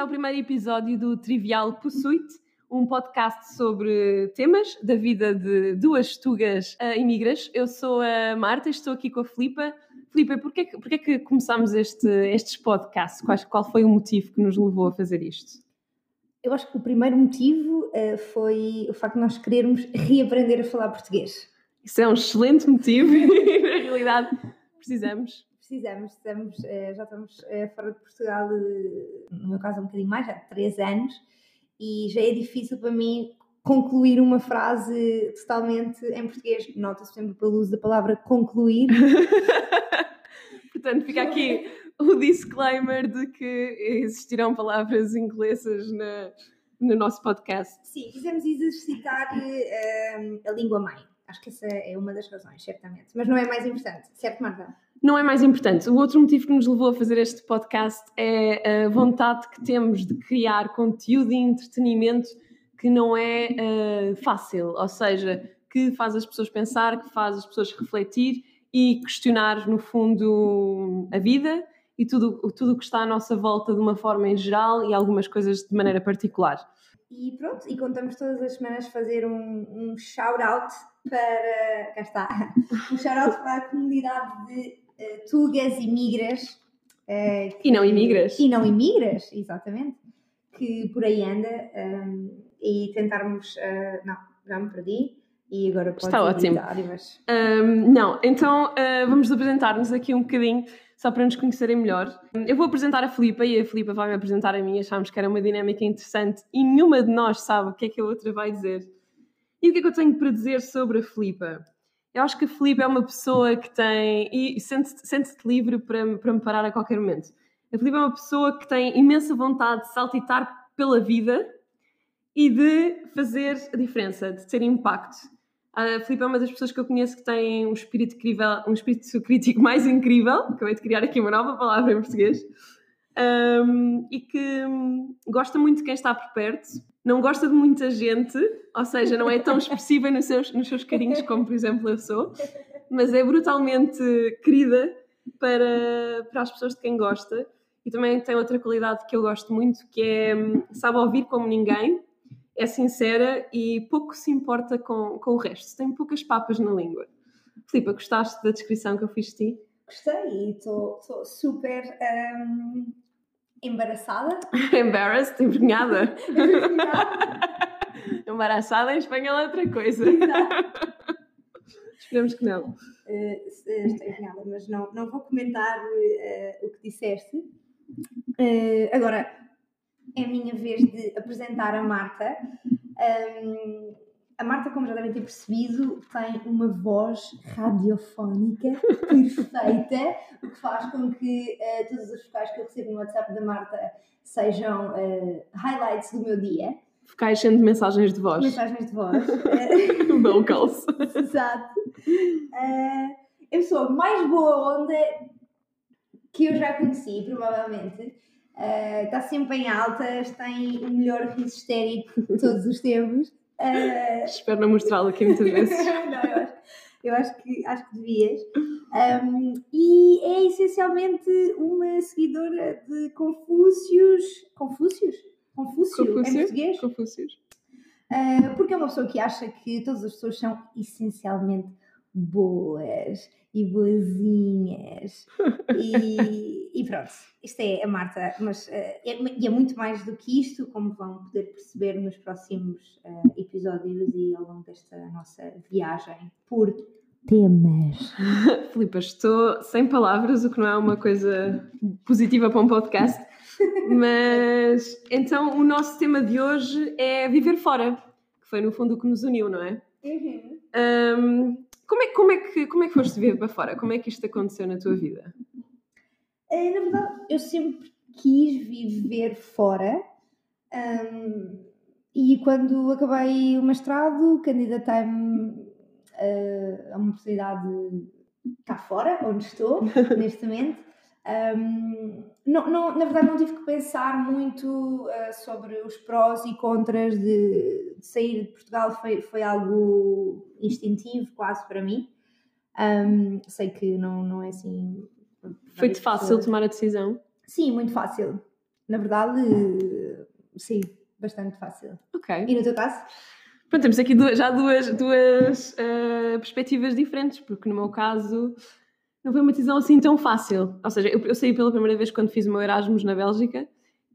ao primeiro episódio do Trivial Pursuit, um podcast sobre temas da vida de duas tugas uh, imigras. Eu sou a Marta e estou aqui com a Filipa. Filipa, porquê, porquê que começámos este, estes podcasts? Qual, qual foi o motivo que nos levou a fazer isto? Eu acho que o primeiro motivo uh, foi o facto de nós querermos reaprender a falar português. Isso é um excelente motivo e, na realidade, precisamos precisamos, estamos, uh, já estamos uh, fora de Portugal, uh, no meu caso um bocadinho mais, já há três anos, e já é difícil para mim concluir uma frase totalmente em português. Nota-se sempre pelo uso da palavra concluir. Portanto, fica aqui o disclaimer de que existirão palavras inglesas na, no nosso podcast. Sim, quisemos exercitar a língua mãe. Acho que essa é uma das razões, certamente. Mas não é mais importante, certo, Marta? Não é mais importante. O outro motivo que nos levou a fazer este podcast é a vontade que temos de criar conteúdo e entretenimento que não é uh, fácil, ou seja, que faz as pessoas pensar, que faz as pessoas refletir e questionar, no fundo, a vida e tudo o que está à nossa volta de uma forma em geral e algumas coisas de maneira particular. E pronto, e contamos todas as semanas fazer um, um shout-out para. Cá está! Um shout-out para a comunidade de tugas e migras. Uh, que, e não imigras. E não imigras, exatamente. Que por aí anda um, e tentarmos. Uh, não, já me perdi. E agora pode Está ótimo. Mas... Um, não, então vamos apresentar-nos aqui um bocadinho só para nos conhecerem melhor. Eu vou apresentar a Filipa e a Filipa vai me apresentar a mim. Achámos que era uma dinâmica interessante e nenhuma de nós sabe o que é que a outra vai dizer. E o que é que eu tenho para dizer sobre a Filipa? Eu acho que a Filipa é uma pessoa que tem. e sente-se sente livre para, para me parar a qualquer momento. A Filipa é uma pessoa que tem imensa vontade de saltitar pela vida e de fazer a diferença, de ter impacto. A Filipe é uma das pessoas que eu conheço que tem um espírito, incrível, um espírito crítico mais incrível. Acabei de criar aqui uma nova palavra em português. Um, e que gosta muito de quem está por perto, não gosta de muita gente, ou seja, não é tão expressiva nos seus, nos seus carinhos como, por exemplo, eu sou, mas é brutalmente querida para, para as pessoas de quem gosta. E também tem outra qualidade que eu gosto muito, que é sabe ouvir como ninguém é sincera e pouco se importa com, com o resto. Tem poucas papas na língua. Filipa, gostaste da descrição que eu fiz de ti? Gostei e estou super um, embaraçada. Embarrassed, envergonhada. Embaraçada em espanhol é outra coisa. Esperamos que não. Uh, estou envergonhada, mas não, não vou comentar uh, o que disseste. Uh, agora, é a minha vez de apresentar a Marta. Um, a Marta, como já devem ter percebido, tem uma voz radiofónica perfeita, o que faz com que uh, todas as vocais que eu recebo no WhatsApp da Marta sejam uh, highlights do meu dia. Vocais sendo mensagens de voz. Mensagens de voz. Vocals. Exato. Uh, eu sou a mais boa onda que eu já conheci, provavelmente. Está sempre em altas, tem o melhor riso histérico de todos os tempos. Uh... Espero não mostrá-lo aqui muitas vezes. não, eu acho, eu acho, que, acho que devias. Um, e é essencialmente uma seguidora de Confúcios. Confúcios? Confúcio, Confúcio? em português? Confúcios. Uh, porque é uma pessoa que acha que todas as pessoas são essencialmente boas e boazinhas. e, e, pronto, isto é a Marta, mas uh, é, é, muito mais do que isto, como vão poder perceber nos próximos uh, episódios e ao longo desta nossa viagem por temas. Filipa, estou sem palavras, o que não é uma coisa positiva para um podcast. Mas então o nosso tema de hoje é viver fora, que foi no fundo o que nos uniu, não é? Uhum. Um, como é, como, é que, como é que foste viver para fora? Como é que isto aconteceu na tua vida? É, na verdade, eu sempre quis viver fora. Um, e quando acabei o mestrado, candidatei-me uh, a uma oportunidade cá fora, onde estou, neste momento. Um, não, não, na verdade, não tive que pensar muito uh, sobre os prós e contras de, de, sair de Portugal, foi, foi algo instintivo quase para mim. Um, sei que não, não é assim. Foi-te fácil tomar a decisão? Sim, muito fácil. na verdade, sim, bastante fácil. Ok. E no teu caso? Pronto, temos aqui duas, já duas, duas uh, perspectivas diferentes, porque no meu caso não foi uma decisão assim tão fácil. Ou seja, eu, eu saí pela primeira vez quando fiz o meu Erasmus na Bélgica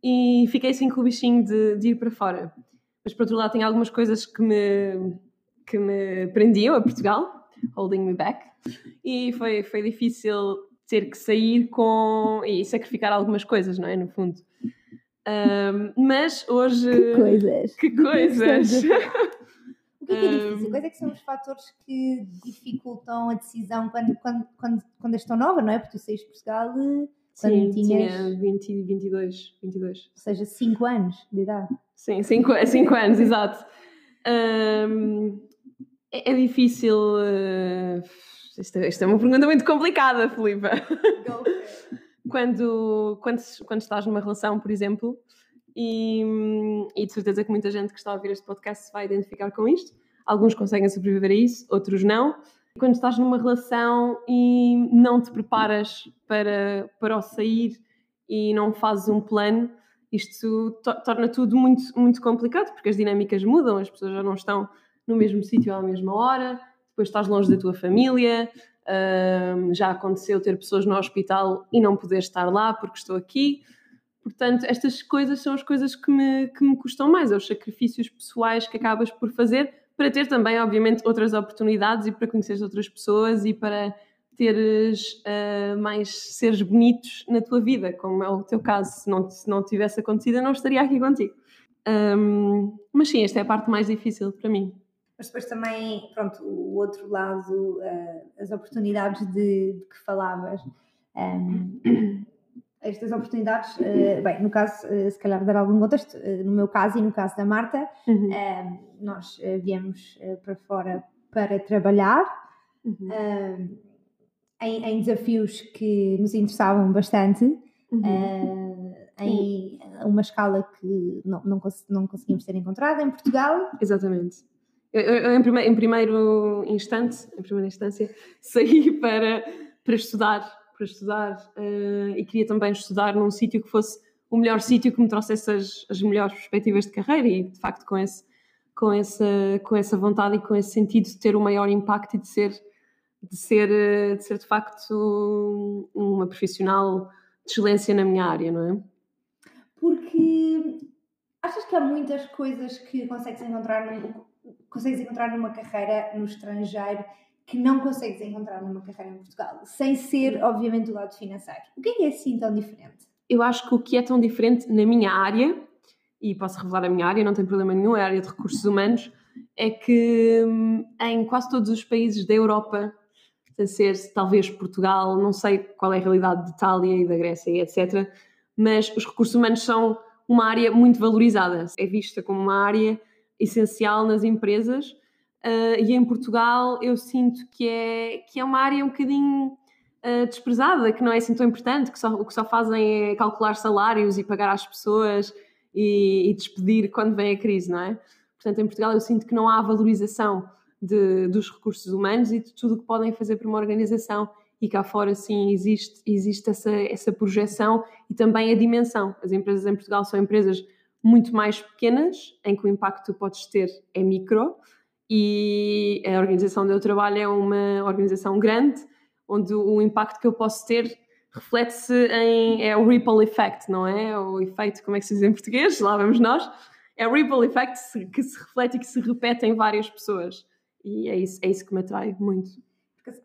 e fiquei assim com o bichinho de, de ir para fora. Mas por outro lado, tem algumas coisas que me, que me prendiam a Portugal, holding me back, e foi, foi difícil ter que sair com e sacrificar algumas coisas, não é? No fundo. Um, mas hoje. Que coisas! Que coisas! O que é, que é difícil? Quais é que são os fatores que dificultam a decisão quando, quando, quando, quando és tão nova, não é? Porque tu saíste de Portugal quando Sim, tinhas... tinha 20, 22, 22. Ou seja, 5 anos de idade. Sim, 5 anos, exato. Um, é, é, difícil... Uh, isto, é, isto é uma pergunta muito complicada, Filipa. quando, quando, quando estás numa relação, por exemplo, e, e de certeza que muita gente que está a ouvir este podcast se vai identificar com isto. Alguns conseguem sobreviver a isso, outros não. Quando estás numa relação e não te preparas para, para o sair e não fazes um plano, isto to torna tudo muito, muito complicado, porque as dinâmicas mudam, as pessoas já não estão no mesmo sítio à mesma hora, depois estás longe da tua família, já aconteceu ter pessoas no hospital e não poder estar lá porque estou aqui. Portanto, estas coisas são as coisas que me, que me custam mais, é os sacrifícios pessoais que acabas por fazer para ter também, obviamente, outras oportunidades e para conhecer outras pessoas e para teres uh, mais seres bonitos na tua vida, como é o teu caso. Se não, se não tivesse acontecido, eu não estaria aqui contigo. Um, mas sim, esta é a parte mais difícil para mim. Mas depois também, pronto, o outro lado, uh, as oportunidades de, de que falavas. Um, estas oportunidades, uh, bem, no caso, uh, se calhar dar algum contexto, uh, no meu caso e no caso da Marta, uhum. nós viemos para fora para trabalhar uhum. em, em, desafios que nos interessavam bastante, uhum. em uma escala que não, não, cons não conseguimos ter encontrado em Portugal. Exatamente. Eu, eu em, prime em primeiro instante, em primeira instância, saí para, para estudar para estudar uh, e queria também estudar num sítio que fosse o melhor sítio que me trouxesse as, as melhores perspectivas de carreira e de facto com, esse, com, essa, com essa vontade e com esse sentido de ter o maior impacto e de ser de ser, eh, de, ser de facto uma profissional de excelência na minha área, não é? Porque achas que há muitas coisas que consegues encontrar, num, consegues encontrar numa carreira no estrangeiro que não consegues encontrar numa carreira em Portugal, sem ser, obviamente, o lado financeiro. O que é que é assim tão diferente? Eu acho que o que é tão diferente na minha área, e posso revelar a minha área, não tem problema nenhum, é a área de recursos humanos, é que hum, em quase todos os países da Europa, a ser talvez Portugal, não sei qual é a realidade de Itália e da Grécia e etc., mas os recursos humanos são uma área muito valorizada, é vista como uma área essencial nas empresas Uh, e em Portugal eu sinto que é, que é uma área um bocadinho uh, desprezada, que não é assim tão importante, que só, o que só fazem é calcular salários e pagar às pessoas e, e, despedir quando vem a crise, não é? Portanto, em Portugal eu sinto que não há valorização de, dos recursos humanos e de tudo o que podem fazer para uma organização e cá fora sim existe, existe essa, essa projeção e também a dimensão. As empresas em Portugal são empresas muito mais pequenas, em que o impacto que tu podes ter é micro, e a organização onde eu trabalho é uma organização grande, onde o impacto que eu posso ter reflete-se em. é o ripple effect, não é? O efeito, como é que se diz em português? Lá vamos nós. É o ripple effect que se reflete e que se repete em várias pessoas. E é isso, é isso que me atrai muito.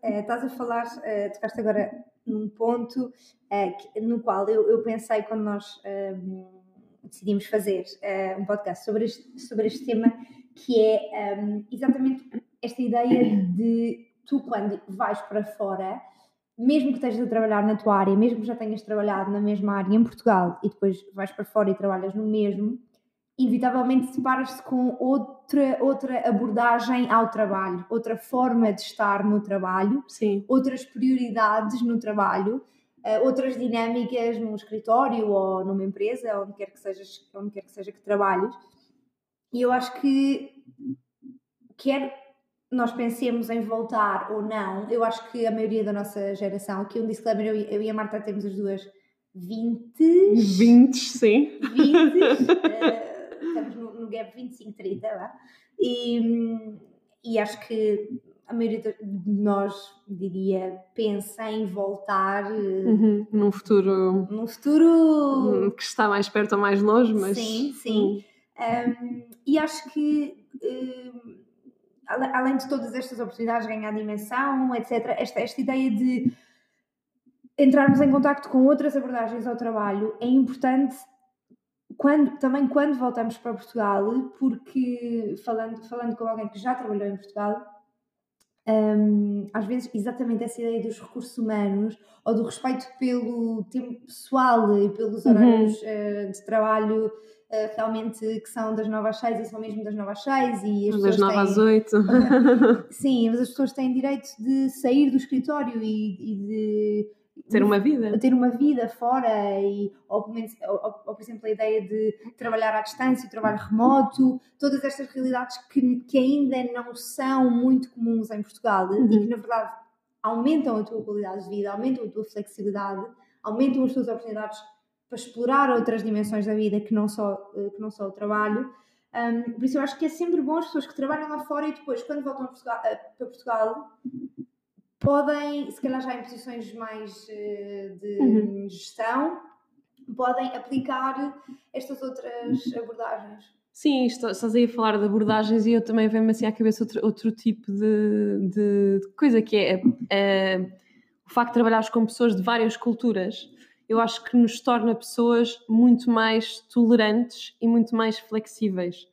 É, estás a falar, é, tocaste agora num ponto é, que, no qual eu, eu, pensei quando nós ehm, decidimos fazer eh, um podcast sobre este, sobre este tema que é um, exatamente esta ideia de tu, quando vais para fora, mesmo que estejas a trabalhar na tua área, mesmo que já tenhas trabalhado na mesma área em Portugal e depois vais para fora e trabalhas no mesmo, inevitavelmente deparas-te com outra, outra abordagem ao trabalho, outra forma de estar no trabalho, Sim. outras prioridades no trabalho, uh, outras dinâmicas num escritório ou numa empresa, onde quer que, sejas, onde quer que seja que trabalhes. E eu acho que quer nós pensemos em voltar ou não, eu acho que a maioria da nossa geração, aqui um disclaimer, eu, eu e a Marta temos as duas 20. 20, sim. 20. uh, estamos no, no gap 25-30 lá. E, e acho que a maioria de nós, diria, pensa em voltar uhum, num futuro. Num futuro. que está mais perto ou mais longe, mas. Sim, sim. Um, e acho que. Um, além de todas estas oportunidades de ganhar dimensão, etc., esta, esta ideia de entrarmos em contato com outras abordagens ao trabalho é importante quando, também quando voltamos para Portugal, porque falando, falando com alguém que já trabalhou em Portugal, um, às vezes exatamente essa ideia dos recursos humanos ou do respeito pelo tempo pessoal e pelos uhum. horários uhum. uh, de trabalho uh, realmente que são das 9 às 6 e são mesmo das 9 às 6 e as das 9 às 8 sim, mas as pessoas têm direito de sair do escritório e, e de ter uma vida. Ter uma vida fora, e, ou, ou, ou, por exemplo, a ideia de trabalhar à distância, trabalho remoto, todas estas realidades que, que ainda não são muito comuns em Portugal uhum. e que, na verdade, aumentam a tua qualidade de vida, aumentam a tua flexibilidade, aumentam as tuas oportunidades para explorar outras dimensões da vida que não só, eh, que não só o trabalho. Um, por isso eu acho que é sempre bom as pessoas que trabalham lá fora e depois, quando voltam Portugal, para Portugal, podem, se calhar já em posições mais uh, de uhum. gestão, podem aplicar estas outras abordagens. Sim, estás aí a falar de abordagens e eu também venho-me assim à cabeça outro, outro tipo de, de, coisa que é, é, o facto de trabalhares com pessoas de várias culturas. Eu acho que nos torna pessoas muito mais tolerantes e muito mais flexíveis.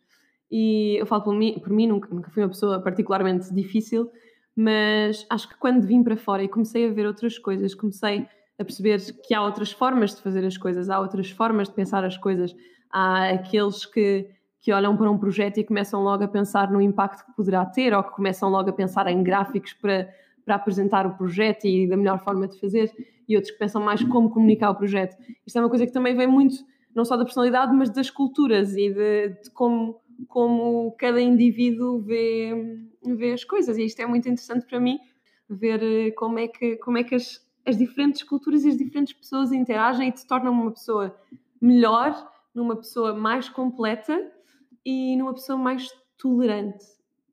E eu falo por mim, por mim nunca, nunca fui uma pessoa particularmente difícil, mas acho que quando vim para fora e comecei a ver outras coisas, comecei a perceber que há outras formas de fazer as coisas, há outras formas de pensar as coisas, há aqueles que, que olham para um projeto e começam logo a pensar no impacto que poderá ter, ou que começam logo a pensar em gráficos para, para apresentar o projeto e da melhor forma de fazer, e outros que pensam mais como comunicar o projeto. Isto é uma coisa que também vem muito, não só da personalidade, mas das culturas e de, de como, como cada indivíduo vê ver as coisas. E isto é muito interessante para mim, ver eh, como é que, como é que as, as diferentes culturas e as diferentes pessoas interagem e te tornam uma pessoa melhor, numa pessoa mais completa e numa pessoa mais tolerante.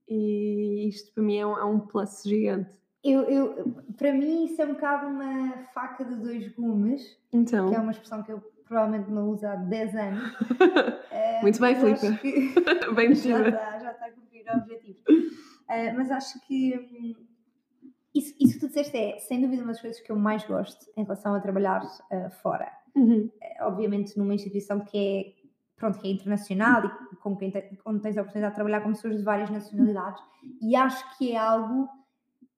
E isto para mim é um, é um plus gigante. Eu, eu, para mim isso é um bocado uma faca de dois gumes, então. que é uma expressão que eu provavelmente não uso há 10 anos. Muito bem, Filipe. Que... bem já está, já está a cumprir o objetivo. Uh, mas acho que hum, isso, isso que tu disseste é, sem dúvida, uma das coisas que eu mais gosto em relação a trabalhar uh, fora. Uhum. Uh, obviamente, numa instituição que é, pronto, que é internacional e com quem te, onde tens a oportunidade de trabalhar com pessoas de várias nacionalidades, e acho que é algo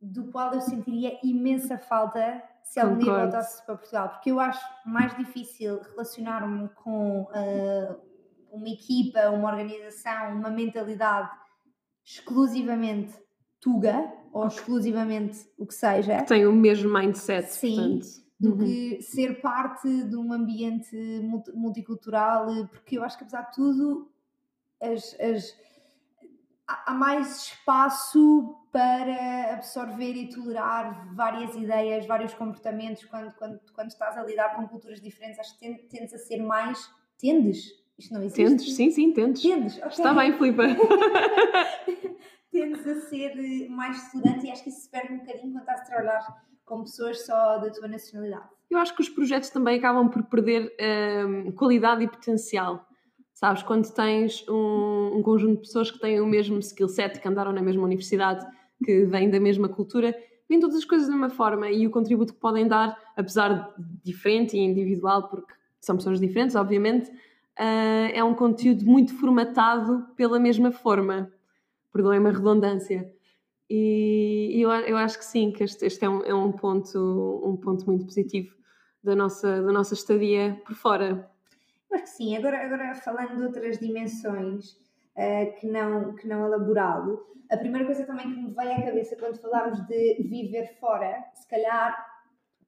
do qual eu sentiria imensa falta se algum dia voltasse para Portugal, porque eu acho mais difícil relacionar-me com uh, uma equipa, uma organização, uma mentalidade exclusivamente Tuga ou exclusivamente o que seja. Que tem o mesmo mindset, Sim, portanto. do uhum. que ser parte de um ambiente multicultural, porque eu acho que apesar de tudo as, as, há mais espaço para absorver e tolerar várias ideias, vários comportamentos quando, quando, quando estás a lidar com culturas diferentes, acho que tendes a ser mais. Tendes? Isto não existe. Tendes, sim, sim, tendes. Tendes, okay. Está bem, Filipe. tendes a ser mais tolerante e acho que isso se perde um bocadinho quando estás a trabalhar com pessoas só da tua nacionalidade. Eu acho que os projetos também acabam por perder um, qualidade e potencial. Sabes, quando tens um, um, conjunto de pessoas que têm o mesmo skill set, que andaram na mesma universidade, que vêm da mesma cultura, vêm todas as coisas da mesma forma e o contributo que podem dar, apesar de diferente e individual, porque são pessoas diferentes, obviamente, uh, é um conteúdo muito formatado pela mesma forma. Perdoem-me a redundância. E, eu, eu acho que sim, que este, este é, um, é um, ponto, um ponto muito positivo da nossa, da nossa estadia por fora. Acho que sim. Agora, agora falando de outras dimensões uh, que, não, que não a laboral, a primeira coisa também que me veio à cabeça quando falarmos de viver fora, se calhar,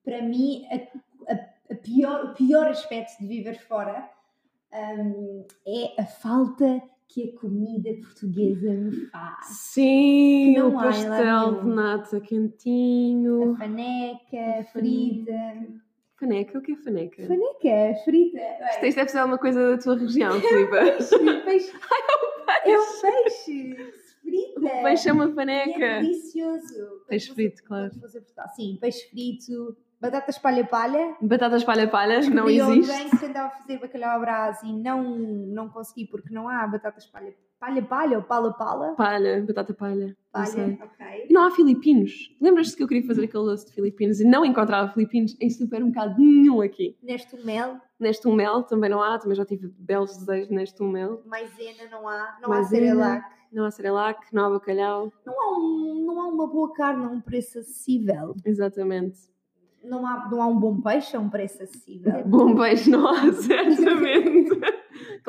para mim, a, a, a pior, o pior aspecto de viver fora um, é a falta que a comida portuguesa me faz. Sim, o pastel de nata quentinho. A faneca, frita. Faneca? O que é faneca? Faneca, frita. Isto, deve ser alguma coisa da tua região, Filipe. Peixe, peixe. É um peixe. Frita. O peixe é uma E é faneca. delicioso. Peixe frito, claro. Portugal. Sim, peixe frito, batatas palha-palha. Batatas palha-palhas, não existe. ontem que tentava fazer bacalhau à brás e não, não consegui porque não há batatas palha- palha-palha ou pala-pala. Palha, batata palha. Palha, ok. E não há filipinos. Lembras-te que eu queria fazer aquele doce de filipinos e não encontrava filipinos em supermercado nenhum aqui? Neste mel, Neste um mel também não há, também já tive belos desejos neste um mel. maisena não há, não há Maisena. cerelac. Não há cerelac, não há bacalhau. Não há, um, não há uma boa carne a um preço acessível. Exatamente. Não há, não há um bom peixe a um preço acessível. Bom beijo não há, certamente.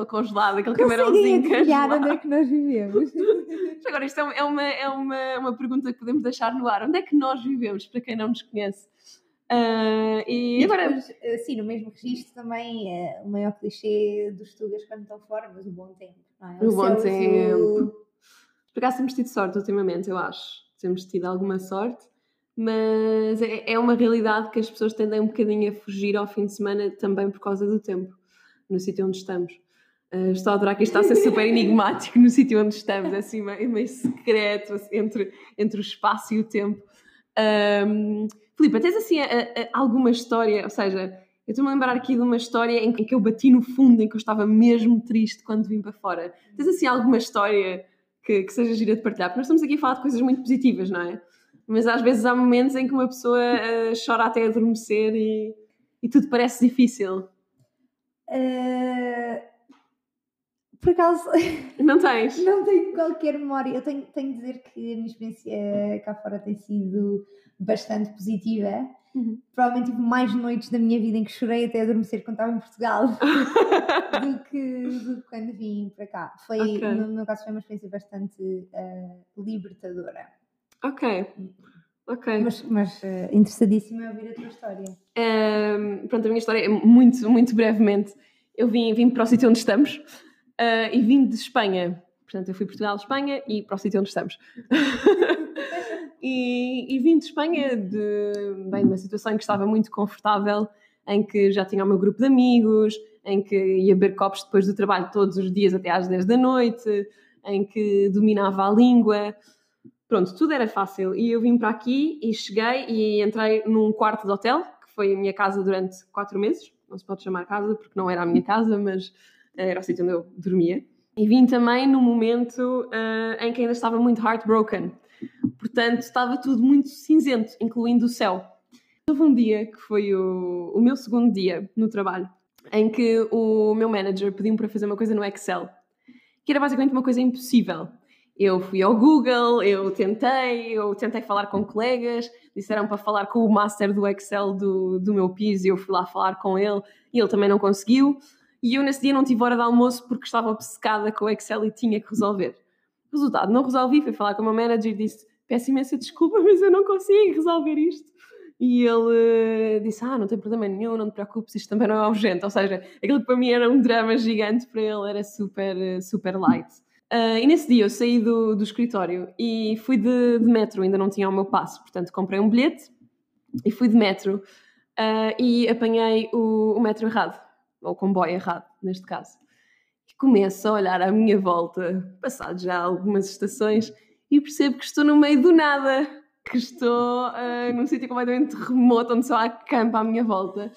Aquele congelado, aquele camarãozinho congelado. onde é que nós vivemos? Agora, isto é uma- é uma, é uma, uma pergunta que podemos deixar no ar. Onde é que nós vivemos, para quem não nos conhece? Ah, e E agora, depois, assim, no mesmo registro também, é, o maior clichê dos tugas quando estão fora, mas o bom tempo, não é? O bom céu tempo. azul. por acaso temos tido sorte ultimamente, eu acho. Temos tido alguma sorte, mas é, é uma realidade que as pessoas tendem um bocadinho a fugir ao fim de semana também por causa do tempo, no sítio onde estamos. Ah, estou a adorar que isto está a ser super enigmático no sítio onde estamos, é assim meio, meio secreto assim, entre, entre o espaço e o tempo. Um, Filipe, tens assim a- a- alguma história, ou seja, eu estou-me a lembrar aqui de uma história em que eu bati no fundo, em que eu estava mesmo triste quando vim para fora. Tens assim alguma história que, que seja gira de partilhar? Porque nós estamos aqui a falar de coisas muito positivas, não é? Mas às vezes há momentos em que uma pessoa ah, chora até adormecer e, e tudo parece difícil. Eh, por acaso, Não tens? não tenho qualquer memória. Eu tenho, tenho de dizer que a minha experiência cá fora tem sido bastante positiva. Uhum. Provavelmente tive mais noites da minha vida em que chorei até adormecer quando estava em Portugal do que, do que quando vim para cá. Foi, Ok. No meu caso, foi uma experiência bastante eh, libertadora. ok. Ok. Mas, mas eh, interessadíssima a ouvir a tua história. Um, pronto, a minha história é muito, muito brevemente. Eu vim, vim para o sítio onde estamos uh, e vim de Espanha. Portanto, eu fui Portugal, Espanha e para o sítio onde estamos. e, e vim de Espanha de, bem, de uma situação em que estava muito confortável, em que já tinha o meu grupo de amigos, em que ia beber copos depois do trabalho todos os dias até às 10 da noite, em que dominava a língua. Pronto, tudo era fácil. E eu vim para aqui e cheguei e entrei num quarto de hotel, que foi a minha casa durante quatro meses. Não se pode chamar casa porque não era a minha casa, mas era o sítio onde eu dormia. E vim também num momento ah, em que ainda estava muito heartbroken. Portanto, estava tudo muito cinzento, incluindo o céu. Houve um dia que foi o, o meu segundo dia no trabalho, em que o meu manager pediu-me para fazer uma coisa no Excel, que era basicamente uma coisa impossível. Eu fui ao Google, eu tentei, eu tentei falar com colegas, disseram para falar com o master do Excel do, do meu piso eu fui lá falar com ele e ele também não conseguiu. E eu nesse dia não tive hora de almoço porque estava obcecada com o Excel e tinha que resolver. Resultado, não resolvi, fui falar com o meu manager e disse: Peço imensa desculpa, mas eu não consigo resolver isto. E ele eh, disse: Ah, não tem problema nenhum, não te preocupes, isto também não é urgente. Ou seja, aquilo que para mim era um drama gigante, para ele era super, eh, super light. Ah, e nesse dia eu saí do, do escritório e fui de, de metro, ainda não tinha o meu passo, portanto comprei um bilhete e fui de metro ah, e apanhei o, o metro errado, ou comboio errado, neste caso. E começo a olhar à minha volta, passado já algumas estações, e percebo que estou no meio do nada, que estou ah, num sítio completamente remoto, onde só há campo à minha volta.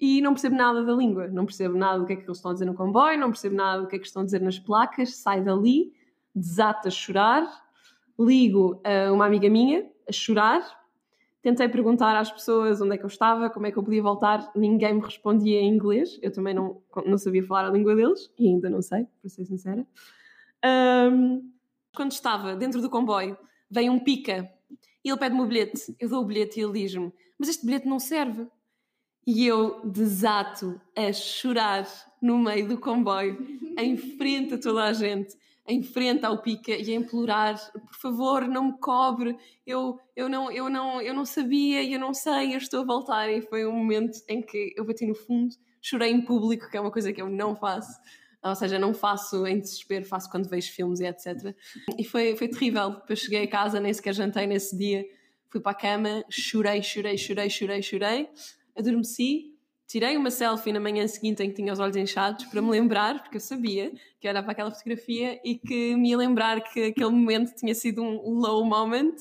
E não percebo nada da língua, não percebo nada do que é que eles estão a dizer no comboio, não percebo nada do que é que estão a dizer nas placas, saio dali, desato a chorar, ligo a uma amiga minha a chorar, tentei perguntar às pessoas onde é que eu estava, como é que eu podia voltar, ninguém me respondia em inglês, eu também não, não sabia falar a língua deles, e ainda não sei, para ser sincera. Ahm, quando estava dentro do comboio, vem um pica e ele pede-me o bilhete. Eu dou o bilhete e ele diz-me: Mas este bilhete não serve. E eu desato a chorar no meio do comboio, em frente a toda a gente, em frente ao pica e a implorar: Por favor, não me cobre. Eu, eu, não, eu, não, eu não sabia, eu não sei, eu estou a voltar. E foi um momento em que eu bati no fundo, chorei em público, que é uma coisa que eu não faço. Ou seja, não faço em desespero, faço quando vejo filmes e etc. E foi, foi terrível. Depois cheguei a casa, nem sequer jantei nesse dia. Fui para a cama, chorei, chorei, chorei, chorei, chorei. Adormeci tirei uma selfie na manhã seguinte em que tinha os olhos inchados para me lembrar, porque eu sabia que era para aquela fotografia e que me ia lembrar que aquele momento tinha sido um low moment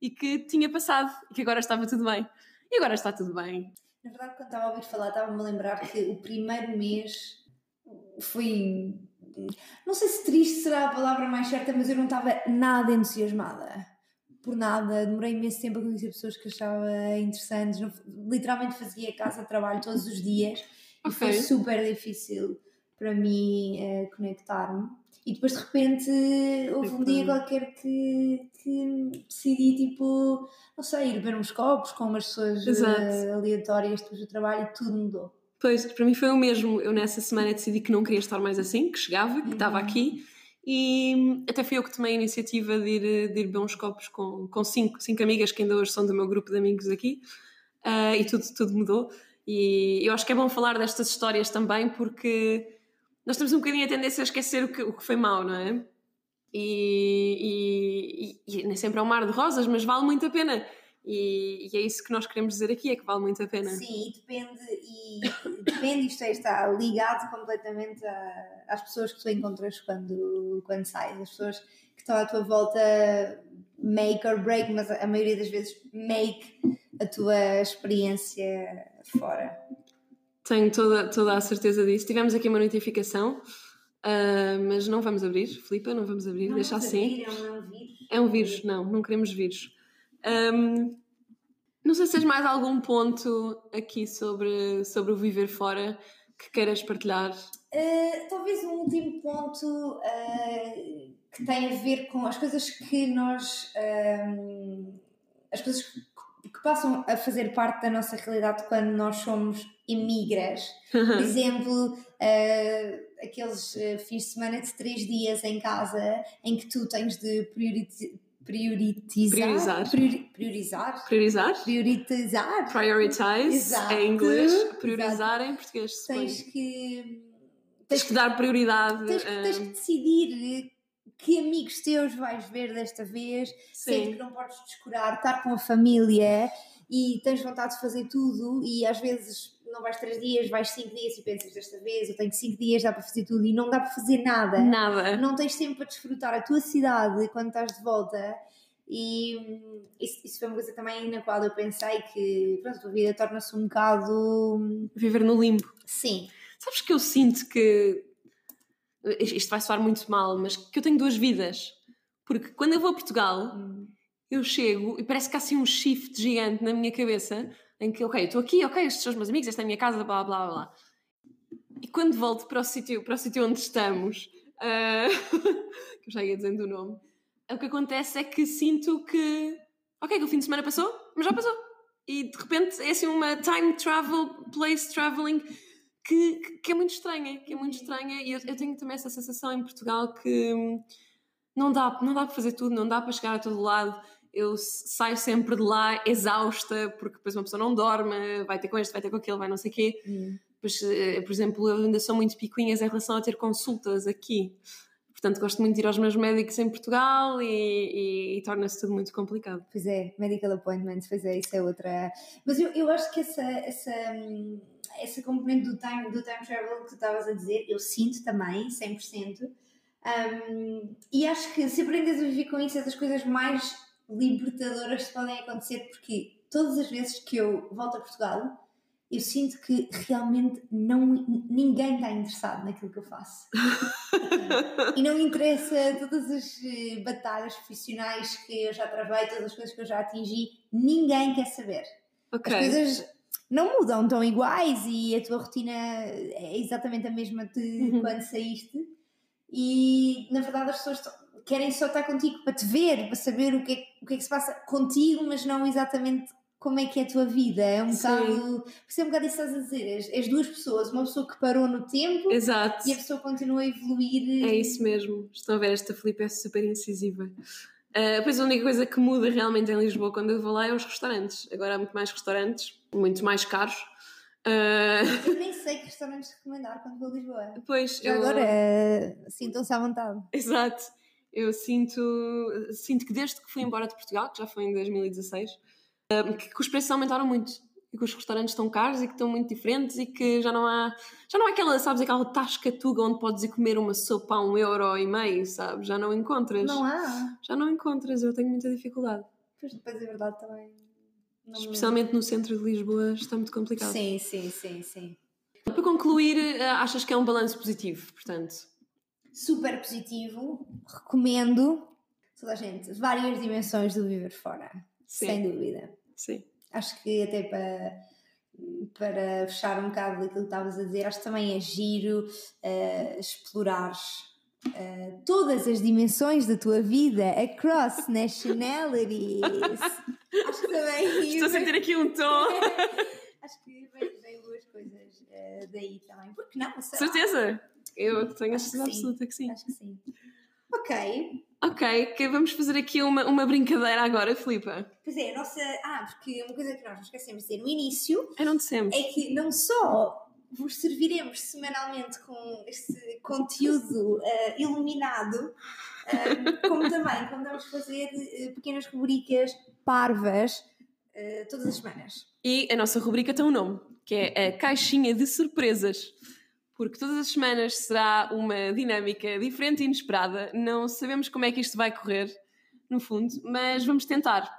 e que tinha passado e que agora estava tudo bem. E agora está tudo bem. Na verdade, quando estava a ouvir falar, estava-me a lembrar que o primeiro mês foi. Não sei se triste será a palavra mais certa, mas eu não estava nada entusiasmada. Por nada, demorei imenso tempo a conhecer pessoas que achava interessantes. Não, literalmente fazia casa trabalho todos os dias okay. e foi super difícil para mim uh, conectar-me. E depois de repente houve um dia qualquer que, que decidi, tipo, não sei, ir beber uns copos com umas pessoas uh, aleatórias depois do trabalho e tudo mudou. Pois, para mim foi o mesmo. Eu nessa semana decidi que não queria estar mais assim, que chegava, que uhum. estava aqui. E até fui eu que tomei a iniciativa de ir, de ir beber uns copos com, com cinco, cinco amigas que ainda hoje são do meu grupo de amigos aqui. Uh, e tudo, tudo mudou. E eu acho que é bom falar destas histórias também porque nós temos um bocadinho a tendência a esquecer o que, o que foi mau, não é? E, e, e nem sempre é um mar de rosas, mas vale muito a pena. E, e, é isso que nós queremos dizer aqui, é que vale muito a pena. Sim, e depende, e depende, isto é, está ligado completamente a, às pessoas que tu encontras quando, quando sais, as pessoas que estão à tua volta make or break, mas a maioria das vezes make a tua experiência fora. Tenho toda, toda a certeza disso. Tivemos aqui uma notificação, uh, mas não vamos abrir, Filipa, não vamos abrir, não deixa assim. Abrir, é um vírus. É um vírus, não, não queremos vírus. Um, não sei se tens mais algum ponto aqui sobre, sobre o viver fora que queiras partilhar. Uh, talvez um último ponto uh, que tem a ver com as coisas que nós. Um, as coisas que, que, passam a fazer parte da nossa realidade quando nós somos imigras. Por exemplo, uh, aqueles fins de semana de três dias em casa em que tu tens de priorizar prioritizar, priorizar, priori, priorizar, priorizar, prioritizar, prioritize Exato. em inglês, priorizar Exato. em português. Tens que tens que dar prioridade. Tens, um... tens que decidir que amigos teus vais ver desta vez, sendo que não podes descurar, estar com a família e tens vontade de fazer tudo e às vezes não vais três dias, vais cinco dias e pensas desta vez, eu tenho cinco dias, dá para fazer tudo e não dá para fazer nada. Nada. Não tens tempo para desfrutar a tua cidade quando estás de volta. E hum, isso, isso foi uma coisa também na qual eu pensei que pronto, a tua vida torna-se um bocado. Hum, Viver no limbo. Sim. Sabes que eu sinto que. Isto vai soar muito mal, mas que eu tenho duas vidas. Porque quando eu vou a Portugal, hum. eu chego e parece que há assim um shift gigante na minha cabeça em que, ok, estou aqui, ok, estes são os meus amigos, esta é a minha casa, blá blá blá. E quando volto para o sítio, para o sítio onde estamos, uh, que eu já ia dizendo o nome, o que acontece é que sinto que, ok, que o fim de semana passou, mas já passou. E de repente é assim uma time travel, place traveling que, que, é muito estranha, que é muito estranha. E eu, eu tenho também essa sensação em Portugal que hum, não dá, não dá para fazer tudo, não dá para chegar a todo lado eu saio sempre de lá exausta, porque depois uma pessoa não dorme, vai ter com este, vai ter com aquele, vai não sei o quê. Hum. Pois, eh, por exemplo, eu ainda sou muito picuinhas em relação a ter consultas aqui. Portanto, gosto muito de ir aos meus médicos em Portugal e, e, e torna-se tudo muito complicado. Pois é, medical appointments, pois é, isso é outra. Mas eu, eu acho que essa, essa, essa componente do time, do time travel que tu estavas a dizer, eu sinto também, 100%. Um, e acho que se aprendes a viver com isso, é das coisas mais libertadoras que podem acontecer, porque todas as vezes que eu volto a Portugal, eu sinto que realmente não, ninguém está interessado naquilo que eu faço. e não me interessa todas as eh, batalhas profissionais que eu já travei, todas as coisas que eu já atingi, ninguém quer saber. Okay. As coisas não mudam, estão iguais e a tua rotina é exatamente a mesma de uhum. quando saíste. E na verdade as pessoas querem só estar contigo para te ver, para saber o que, é, o que é que se passa contigo, mas não exatamente como é que é a tua vida. É um Sim. bocado. Por isso é um bocado isso que estás a dizer. És, duas pessoas, uma pessoa que parou no tempo Exato. e a pessoa continua a evoluir. É isso mesmo. Estão a ver, esta Filipe é super incisiva. Uh, pois a única coisa que muda realmente em Lisboa quando eu vou lá é os restaurantes. Agora há muito mais restaurantes, muito mais caros. Uh... Eu nem sei que restaurantes recomendar quando vou a Lisboa. Pois, eu... agora sintam-se à vontade. Exato eu sinto, sinto que desde que fui embora de Portugal, que já foi em 2016, que, que os preços aumentaram muito. e que os restaurantes estão caros e que estão muito diferentes e que já não há, já não há aquela, sabes, aquela tasca tuga onde podes ir comer uma sopa a um euro e meio, sabes? Já não encontras. Não há. Já não encontras, eu tenho muita dificuldade. Pois depois é verdade também. Não me- Especialmente no centro de Lisboa está muito complicado. Sim, sim, sim, sim. Para concluir, eh, achas que é um balanço positivo, portanto? Super positivo. Recomendo toda a gente. Várias dimensões do viver fora. Sim. Sem dúvida. Sim. Acho que até para, para fechar um bocado daquilo que estavas a dizer, acho que também é giro uh, explorares uh, todas as dimensões da tua vida across nationalities. acho que também. Estou a sentir aqui um tom. acho que vem, vem boas coisas uh, daí também. Porque não? Sei lá. Certeza? Eu tenho a certeza absoluta que sim. Acho que sim. Ok. Ok, que vamos fazer aqui uma, uma brincadeira agora, Filipa. Pois é, a nossa. Ah, porque uma coisa que nós nos esquecemos de dizer no início É não dissemos. é que não só vos serviremos semanalmente com este conteúdo eh, iluminado, eh, como também como vamos fazer eh, pequenas rubricas parvas todas as semanas. E a nossa rubrica tem um nome, que é a Caixinha de Surpresas. Porque todas as semanas será uma dinâmica diferente e inesperada. Não sabemos como é que isto vai correr, no fundo, mas vamos tentar.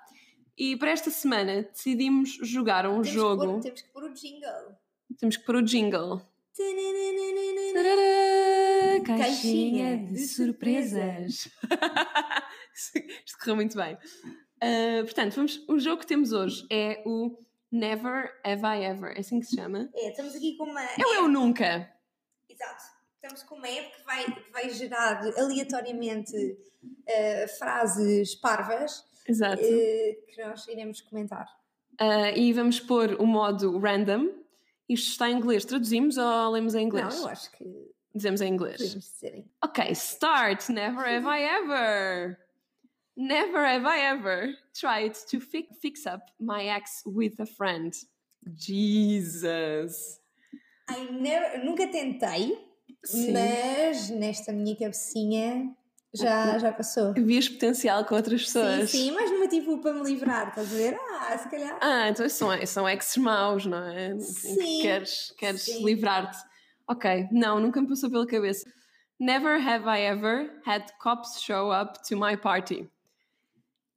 E para esta semana decidimos jogar um Temos que jogo. pôr- temos que pôr o jingle. Temos que pôr o jingle. Tadadá! Caixinha de surpresas. Isto correu muito bem. Ah, portanto, vamos, o jogo que temos hoje é o Never Have I Ever. É assim que se chama? É, estamos aqui com uma. É o Eu Nunca. Exato. Estamos com uma app que vai, que vai gerar aleatoriamente eh, frases parvas Exato. eh, que nós iremos comentar. Ah, e vamos pôr o modo random. Isto está em inglês. Traduzimos ou lemos em inglês? Não, eu acho que Dizemos em inglês. dizer. Ok, start. Never have I ever. Never have I ever tried to fi- fix up my ex with a friend. Jesus. Never, nunca tentei, Sim. mas nesta minha cabecinha já, já passou. Vias potencial com outras Sim, pessoas. sim, mas numa tipo para me livrar, estás a ver? Ah, se calhar. Ah, então são, são exes maus, não é? Que Sim. Queres, queres Sim. livrar-te. Ok, não, nunca me passou pela cabeça. Never have I ever had cops show up to my party.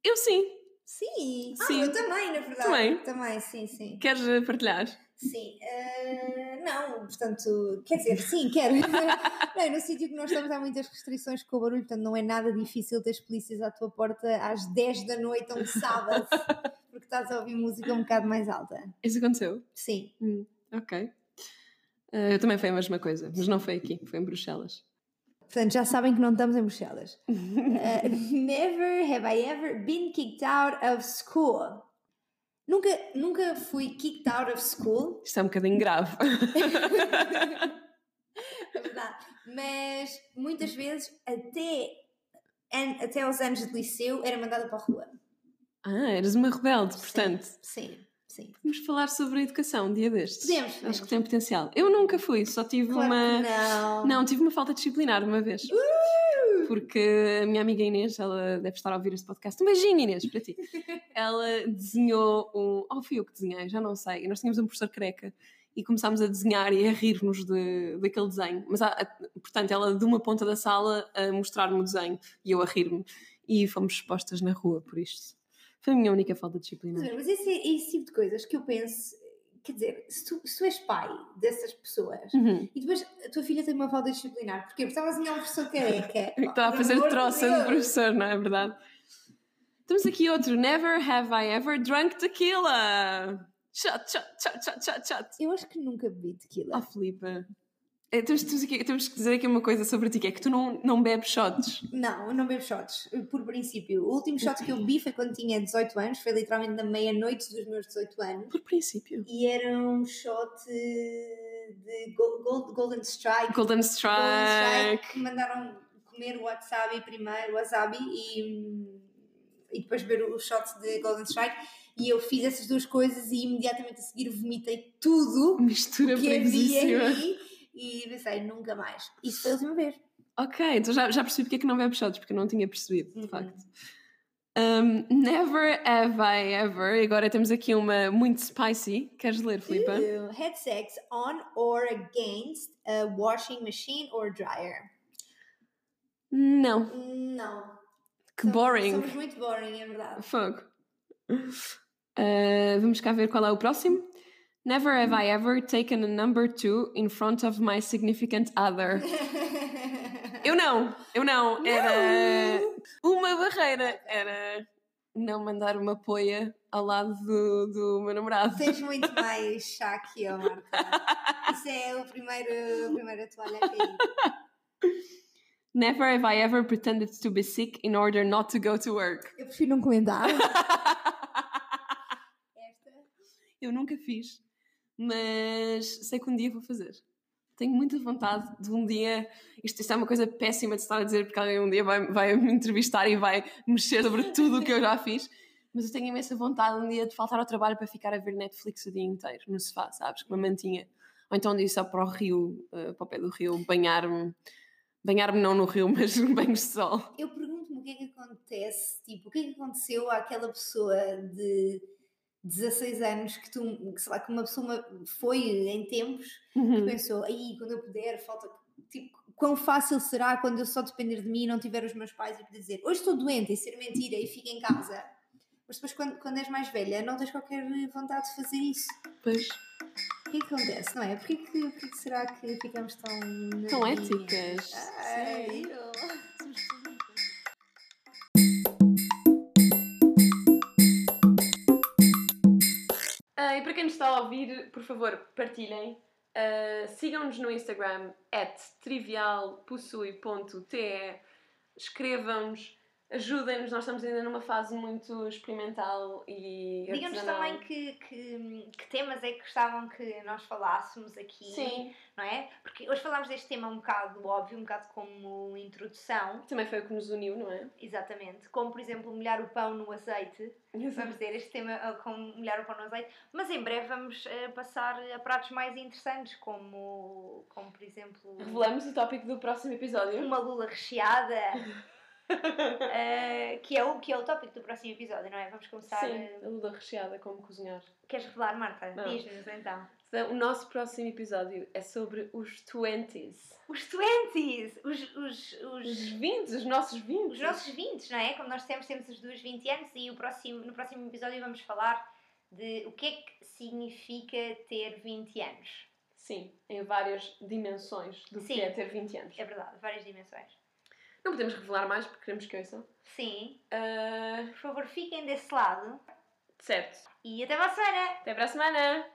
Eu sim. Sim. Sim. Ah, eu também, na verdade. Também? Também, sim, sim. Queres partilhar? Sim. eh, não, portanto, quer dizer, sim, quero. não, no sítio que nós estamos há muitas restrições com o barulho, portanto não é nada difícil ter as polícias à tua porta às 10 da noite, um sábado, porque estás a ouvir música um bocado mais alta. Isso aconteceu? Sim. Hum, ok. Eu também foi a mesma coisa, mas não foi aqui, foi em Bruxelas. Portanto, já sabem que não estamos em Bruxelas. Uh, never have I ever been kicked out of school. Nunca, nunca fui kicked out of school, Isto é um bocadinho grave. é verdade. Mas muitas vezes, até, até aos anos de liceu, era mandada para a rua. ah, eras uma rebelde, portanto. Sim, sim. Vamos falar sobre a educação um dia destes. Podemos, Acho podemos. que tem potencial. Eu nunca fui, só tive Claro uma. não. Não, tive uma falta disciplinar uma vez. Uh! Porque a minha amiga Inês, ela deve estar a ouvir este podcast. Um beijinho, Inês, para ti. Ela desenhou um. Oh, fui eu que desenhei, já não sei. E nós tínhamos um professor careca e começámos a desenhar e a rir-nos de, daquele desenho. Mas, a- portanto, ela de uma ponta da sala a mostrar-me o desenho e eu a rir-me. E fomos expostas na rua por isto. Foi a minha única falta disciplinar. Mas esse, é esse tipo de coisas que eu penso, quer dizer, se tu, se tu és pai dessas pessoas Uhum. e depois a tua filha tem uma falta disciplinar, porquê? Porque estava a um professor careca. Estava a fazer de troça de professor, não é verdade? Temos aqui outro. Never have I ever drunk tequila. Shot, shot, shot, shot, shot, shot. Eu acho que nunca bebi tequila. Oh, Filipe. É, temos, temos, aqui- temos que dizer aqui uma coisa sobre ti, que é que tu não, não bebes shots. Não, eu não bebo shots, por princípio. O último shot que eu bebi foi quando tinha 18 anos, foi literalmente na meia-noite dos meus 18 anos. Por princípio. E era um shot eh, de Go- Gold- Golden Strike. Golden Golden Strike, Strike. que mandaram comer o wasabi primeiro, wasabi, e, e depois beber o shot de Golden Strike. E eu fiz essas duas coisas e imediatamente a seguir vomitei tudo Mistura que havia ali e pensei, nunca mais. Isso foi a última vez. Ok, então já, já percebi porque é que não bebes shots, porque eu não tinha percebido, de Uhum. facto. Um, never have I ever. Agora temos aqui uma muito spicy. Queres ler, Filipe? Ew. Had sex on or against a washing machine or dryer? Não. Não. Que Somos- boring. Somos muito boring, é verdade. Fogo. Uh, vamos cá ver qual é o próximo. Never have I ever taken a number two in front of my significant other. Eu não, eu não. Era uma barreira. Era não mandar uma poia ao lado do, do meu namorado. Tens muito mais chá que eu, Marta. Isso é o primeiro, a primeira toalha a cair. Never have I ever pretended to be sick in order not to go to work. Eu prefiro não comentar. Esta. Eu nunca fiz, mas sei que um dia vou fazer. Tenho muita vontade de um dia. Isto, isto é uma coisa péssima de estar a dizer, porque alguém um dia vai, vai me entrevistar e vai mexer sobre tudo o que eu já fiz. Mas eu tenho imensa vontade um dia de faltar ao trabalho para ficar a ver Netflix o dia inteiro, no sofá, sabes? Com uma mantinha. Ou então de ir só para o rio, eh, para o pé do rio, banhar-me. Banhar-me não no rio, mas banhos de sol. Eu pergunto-me o que é que acontece, tipo, o que é que aconteceu àquela pessoa de 16 anos que tu, que, sei lá, que uma pessoa foi em tempos que pensou, aí quando eu puder, falta. Tipo, quão fácil será quando eu só depender de mim e não tiver os meus pais e poder dizer hoje estou doente e ser mentira e fico em casa. Mas depois, quando, quando és mais velha, não tens qualquer vontade de fazer isso. Pois. O que é que acontece, não é? Porquê que, que será que ficamos tão. Tão éticas. Ai, Sim. eu- e para quem nos está a ouvir, por favor, partilhem. Ah, Sigam-nos no Instagram, trivialpossui.te. Escrevam-nos, ajudem-nos. Nós estamos ainda numa fase muito experimental e. Digam-nos artesanal. também que, que, que temas é que gostavam que nós falássemos aqui, Sim, não é? Porque hoje falámos deste tema um bocado óbvio, um bocado como introdução, também foi o que nos uniu, não é? exatamente, como por exemplo molhar o pão no azeite. Vamos ter este tema ah, como molhar o pão no azeite, mas em breve vamos ah, passar a pratos mais interessantes, como, como por exemplo Revelamos o tópico do próximo episódio. uma lula recheada. ah, que, é o, que é o tópico do próximo episódio, não é? Vamos começar. Sim, ah, a lula recheada, como cozinhar. Queres revelar, Marta? Diz-nos então. Então, o nosso próximo episódio é sobre os 20s. Os 20s, os, os, Os os, 20, os nossos 20. os nossos 20, não é? Como nós temos, temos os dos 20 anos e o próximo, no próximo episódio vamos falar de o que é que significa ter 20 anos. Sim, em várias dimensões do Sim. que é ter 20 anos. É verdade, várias dimensões. Não podemos revelar mais porque queremos que ouçam. Sim, Ah, por favor, fiquem desse lado certo. e até para a semana! Até para a semana!